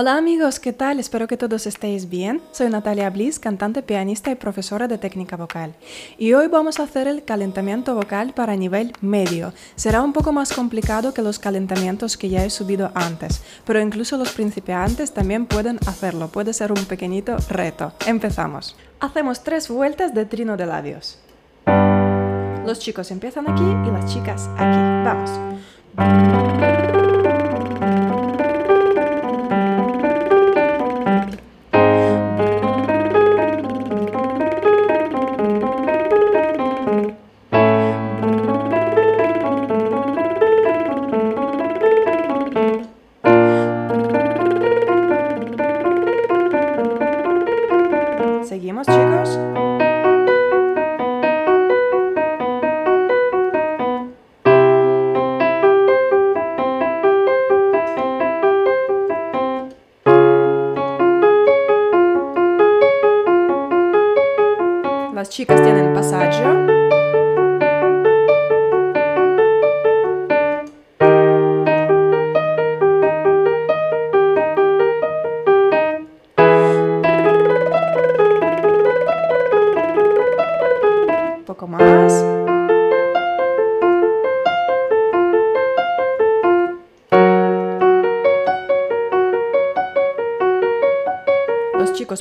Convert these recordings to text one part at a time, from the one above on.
Hola amigos, ¿qué tal? Espero que todos estéis bien. Soy Natalia Bliss, cantante, pianista y profesora de técnica vocal. Y hoy vamos a hacer el calentamiento vocal para nivel medio. Será un poco más complicado que los calentamientos que ya he subido antes, pero incluso los principiantes también pueden hacerlo. Puede ser un pequeñito reto. Empezamos. Hacemos tres vueltas de trino de labios. Los chicos empiezan aquí y las chicas aquí. Vamos.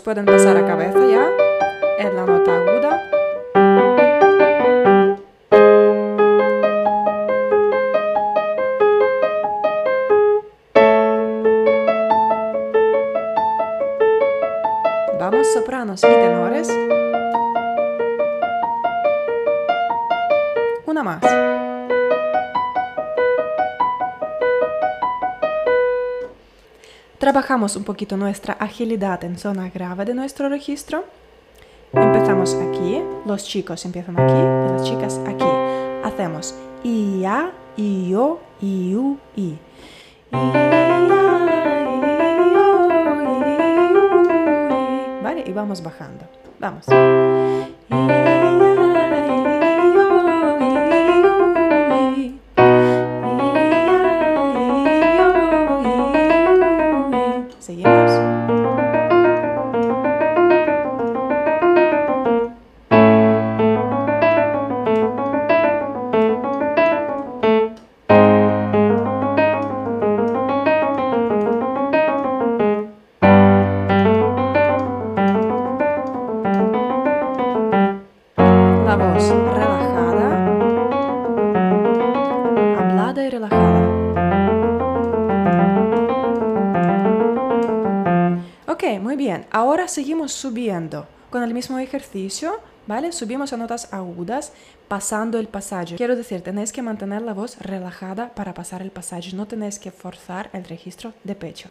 Pueden pasar a cabeza ya en la nota aguda. Vamos sopranos y tenores. una más. Trabajamos un poquito nuestra agilidad en zona grave de nuestro registro. Empezamos aquí, los chicos empiezan aquí y las chicas aquí. Hacemos i, a, i, o, i, u, i. ¿Vale? Y vamos bajando. Vamos. Seguimos subiendo con el mismo ejercicio, ¿vale? Subimos a notas agudas pasando el pasaje. Quiero decir, tenéis que mantener la voz relajada para pasar el pasaje. No tenéis que forzar el registro de pecho.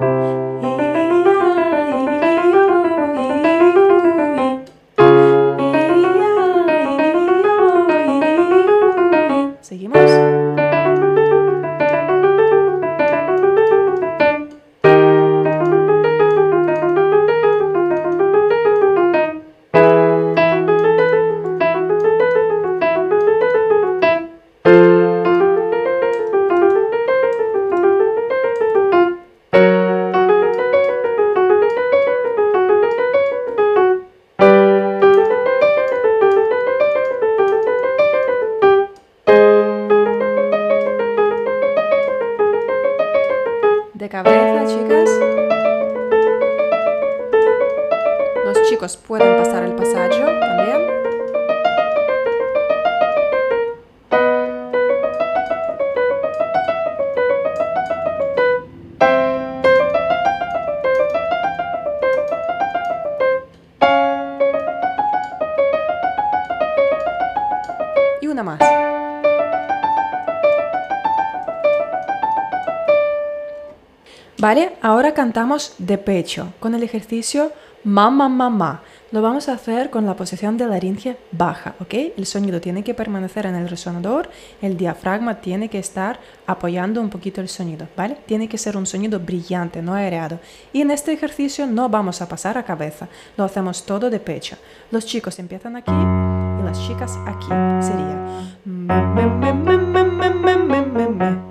Más. Vale, ahora cantamos de pecho con el ejercicio mamá mamá. Lo vamos a hacer con la posición de laringe baja, ¿ok? El sonido tiene que permanecer en el resonador, el diafragma tiene que estar apoyando un poquito el sonido, ¿vale? Tiene que ser un sonido brillante, no aereado. Y en este ejercicio no vamos a pasar a cabeza, lo hacemos todo de pecho. Los chicos empiezan aquí las chicas aquí. Sería...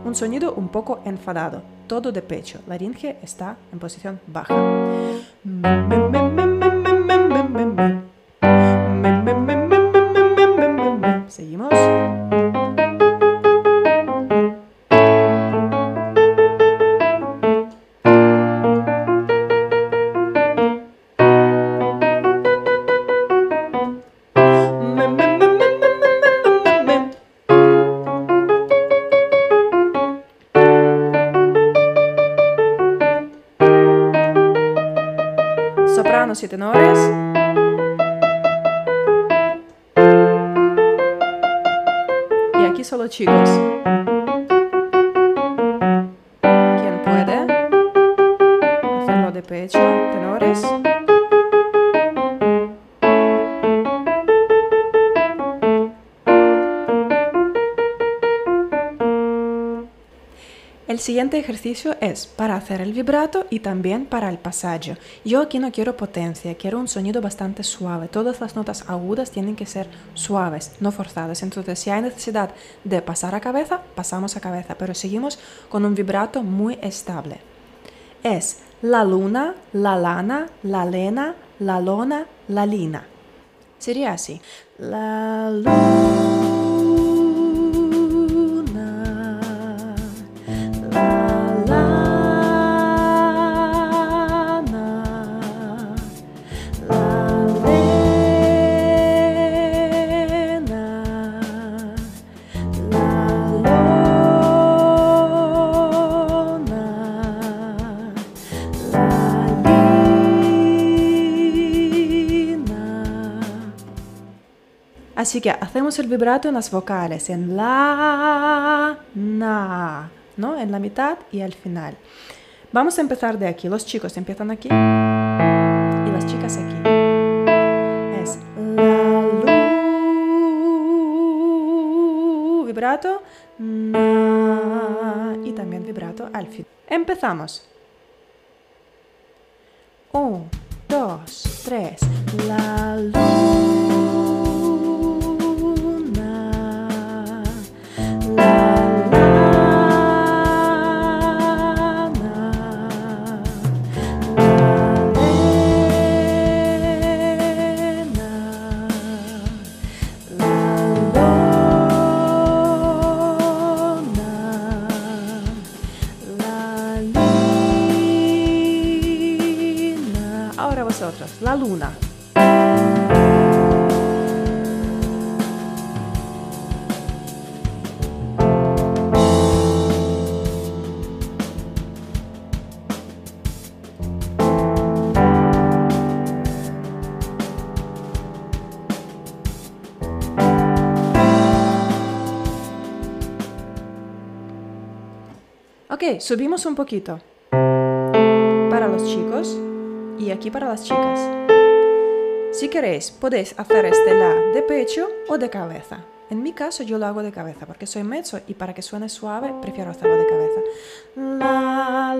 Un sonido un poco enfadado, todo de pecho. La laringe está en posición baja. Sopranos y tenores. Y aquí solo chicos. Siguiente ejercicio es para hacer el vibrato y también para el pasaje. Yo aquí no quiero potencia, quiero un sonido bastante suave. Todas las notas agudas tienen que ser suaves, no forzadas. Entonces, si hay necesidad de pasar a cabeza, pasamos a cabeza, pero seguimos con un vibrato muy estable. Es la luna, la lana, la lena, la lona, la lina. Sería así. La luna. Así que hacemos el vibrato en las vocales, en la, na, ¿no? En la mitad y al final. Vamos a empezar de aquí. Los chicos empiezan aquí y las chicas aquí. Es la, lu, vibrato, na, y también vibrato al final. Empezamos. Un, dos, tres. La, lu. La luna. Ok, subimos un poquito. Para los chicos y aquí para las chicas. Si queréis, podéis hacer este la de pecho o de cabeza. En mi caso yo lo hago de cabeza porque soy mezzo y para que suene suave prefiero hacerlo de cabeza. La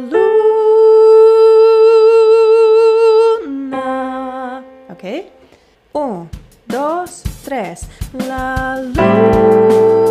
luna. ¿Ok? Un, dos, tres. La luna.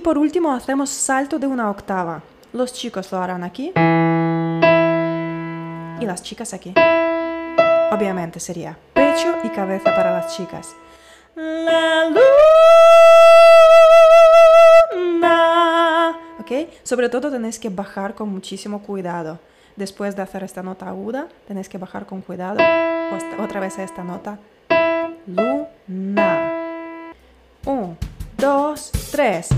Y por último hacemos salto de una octava. Los chicos lo harán aquí y las chicas aquí. Obviamente sería pecho y cabeza para las chicas. La luna. ¿Ok? Sobre todo tenéis que bajar con muchísimo cuidado. Después de hacer esta nota aguda, tenéis que bajar con cuidado. Otra vez a esta nota luna. Un, dos, tres.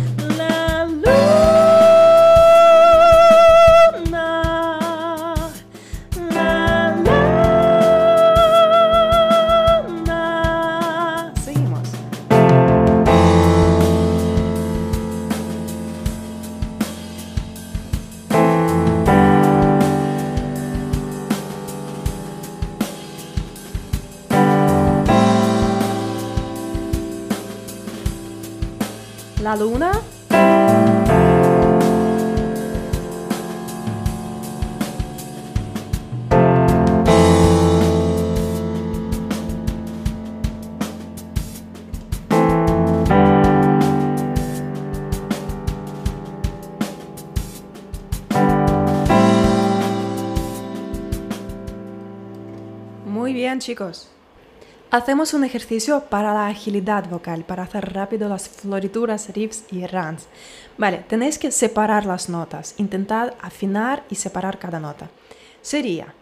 La luna. Muy bien, chicos. Hacemos un ejercicio para la agilidad vocal, para hacer rápido las florituras, riffs y runs. Vale, tenéis que separar las notas, intentad afinar y separar cada nota. Sería.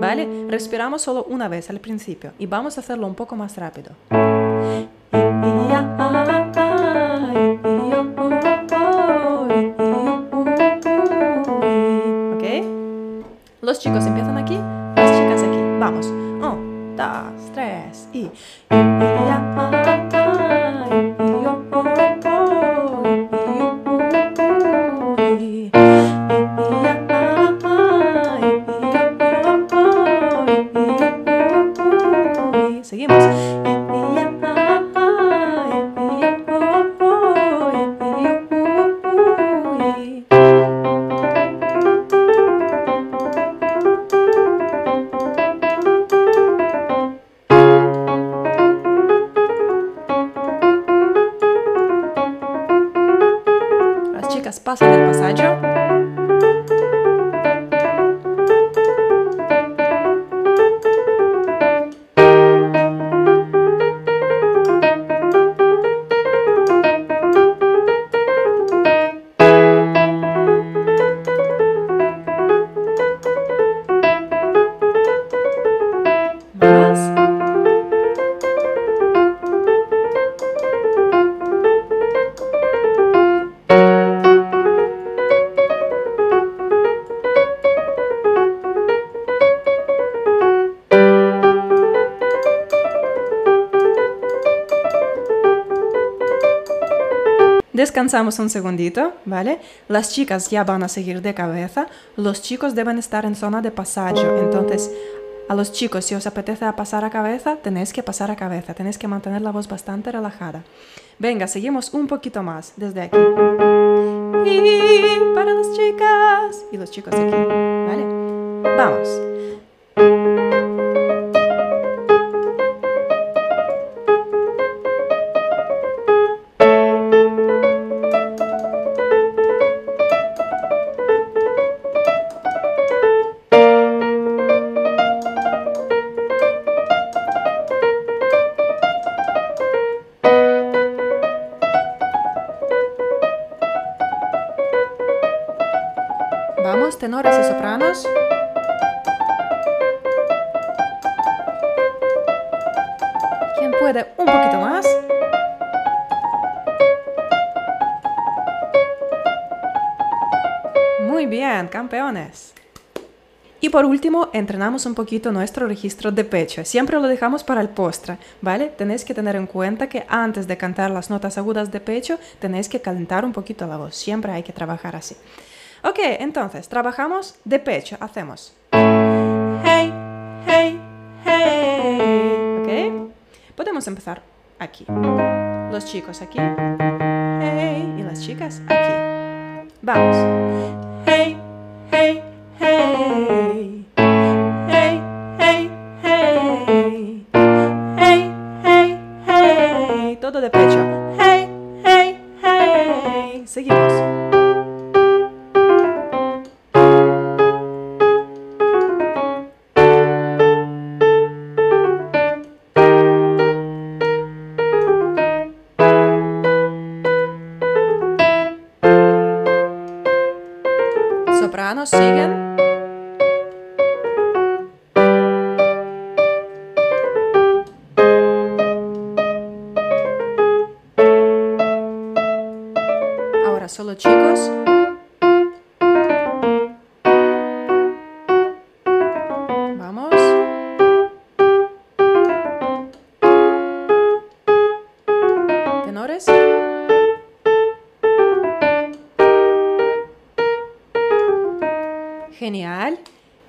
Vale, respiramos solo una vez al principio y vamos a hacerlo un poco más rápido. ¿Ok? Los chicos Descansamos un segundito, ¿vale? Las chicas ya van a seguir de cabeza, los chicos deben estar en zona de pasaje, entonces a los chicos si os apetece pasar a cabeza, tenéis que pasar a cabeza, tenéis que mantener la voz bastante relajada. Venga, seguimos un poquito más desde aquí. Y para las chicas y los chicos aquí, ¿vale? Vamos. Tenores y sopranos. ¿Quién puede un poquito más? Muy bien, campeones. Y por último, entrenamos un poquito nuestro registro de pecho. Siempre lo dejamos para el postre, ¿vale? Tenéis que tener en cuenta que antes de cantar las notas agudas de pecho, tenéis que calentar un poquito la voz. Siempre hay que trabajar así. Ok, entonces, trabajamos de pecho. Hacemos. Hey, hey, hey. ¿Ok? Podemos empezar aquí. Los chicos aquí. Hey. Y las chicas aquí. Vamos.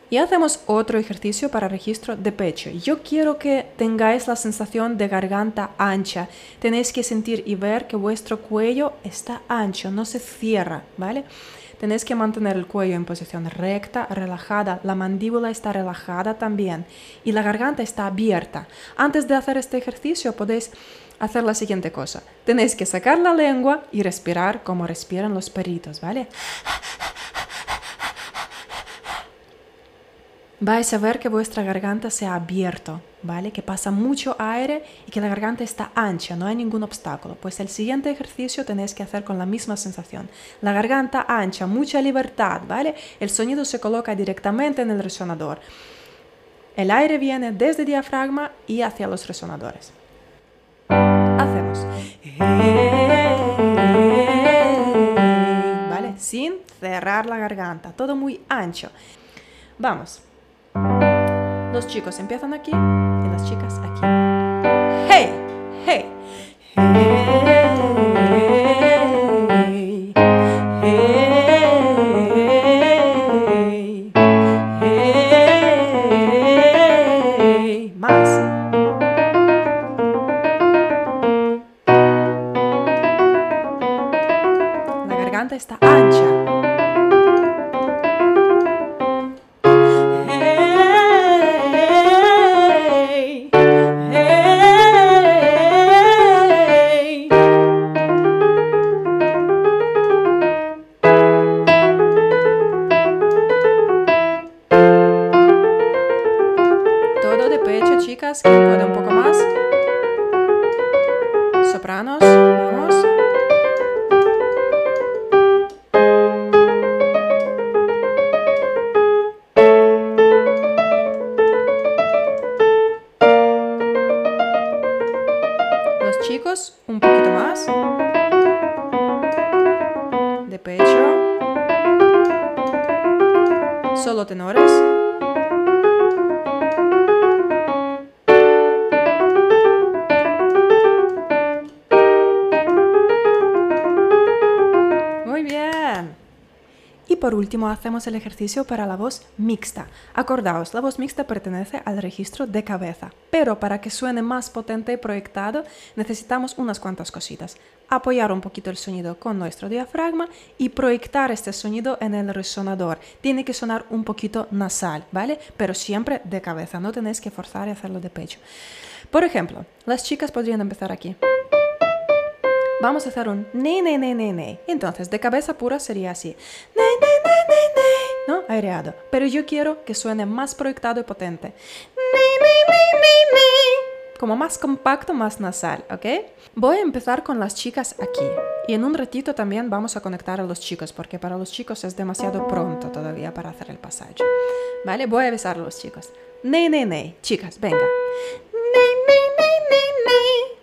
Y hacemos otro ejercicio para registro de pecho. Yo quiero que tengáis la sensación de garganta ancha. Tenéis que sentir y ver que vuestro cuello está ancho, no se cierra, ¿vale? Tenéis que mantener el cuello en posición recta, relajada, la mandíbula está relajada también y la garganta está abierta. Antes de hacer este ejercicio podéis hacer la siguiente cosa. Tenéis que sacar la lengua y respirar como respiran los perritos, ¿vale? Vais a ver que vuestra garganta se ha abierto, ¿vale? Que pasa mucho aire y que la garganta está ancha, no hay ningún obstáculo. Pues el siguiente ejercicio tenéis que hacer con la misma sensación. La garganta ancha, mucha libertad, ¿vale? El sonido se coloca directamente en el resonador. El aire viene desde el diafragma y hacia los resonadores. Hacemos. ¿Vale? Sin cerrar la garganta, todo muy ancho. Vamos. Los chicos empiezan aquí y las chicas aquí. Hey, hey. Hey. Chicas, que pueda un poco por último hacemos el ejercicio para la voz mixta. Acordaos, la voz mixta pertenece al registro de cabeza, pero para que suene más potente y proyectado necesitamos unas cuantas cositas. Apoyar un poquito el sonido con nuestro diafragma y proyectar este sonido en el resonador. Tiene que sonar un poquito nasal, ¿vale? Pero siempre de cabeza, no tenéis que forzar y hacerlo de pecho. Por ejemplo, las chicas podrían empezar aquí. Vamos a hacer un ne, ne, ne, ne, ne. Entonces, de cabeza pura sería así. Ne, ne, ne, ne, ne. ¿No? Aireado. Pero yo quiero que suene más proyectado y potente. Ne, ne, ne, ne, ne. Como más compacto, más nasal, ¿ok? Voy a empezar con las chicas aquí. Y en un ratito también vamos a conectar a los chicos, porque para los chicos es demasiado pronto todavía para hacer el pasaje. ¿Vale? Voy a besar a los chicos. Ne, ne, ne. Chicas, venga. Ne, ne, ne, ne. Ne,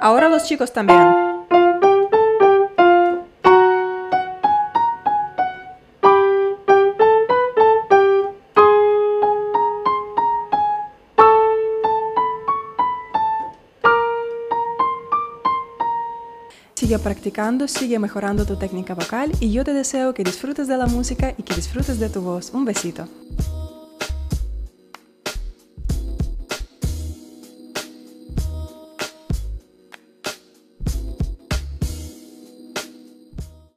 Ahora los chicos también. Sigue practicando, sigue mejorando tu técnica vocal y yo te deseo que disfrutes de la música y que disfrutes de tu voz. Un besito.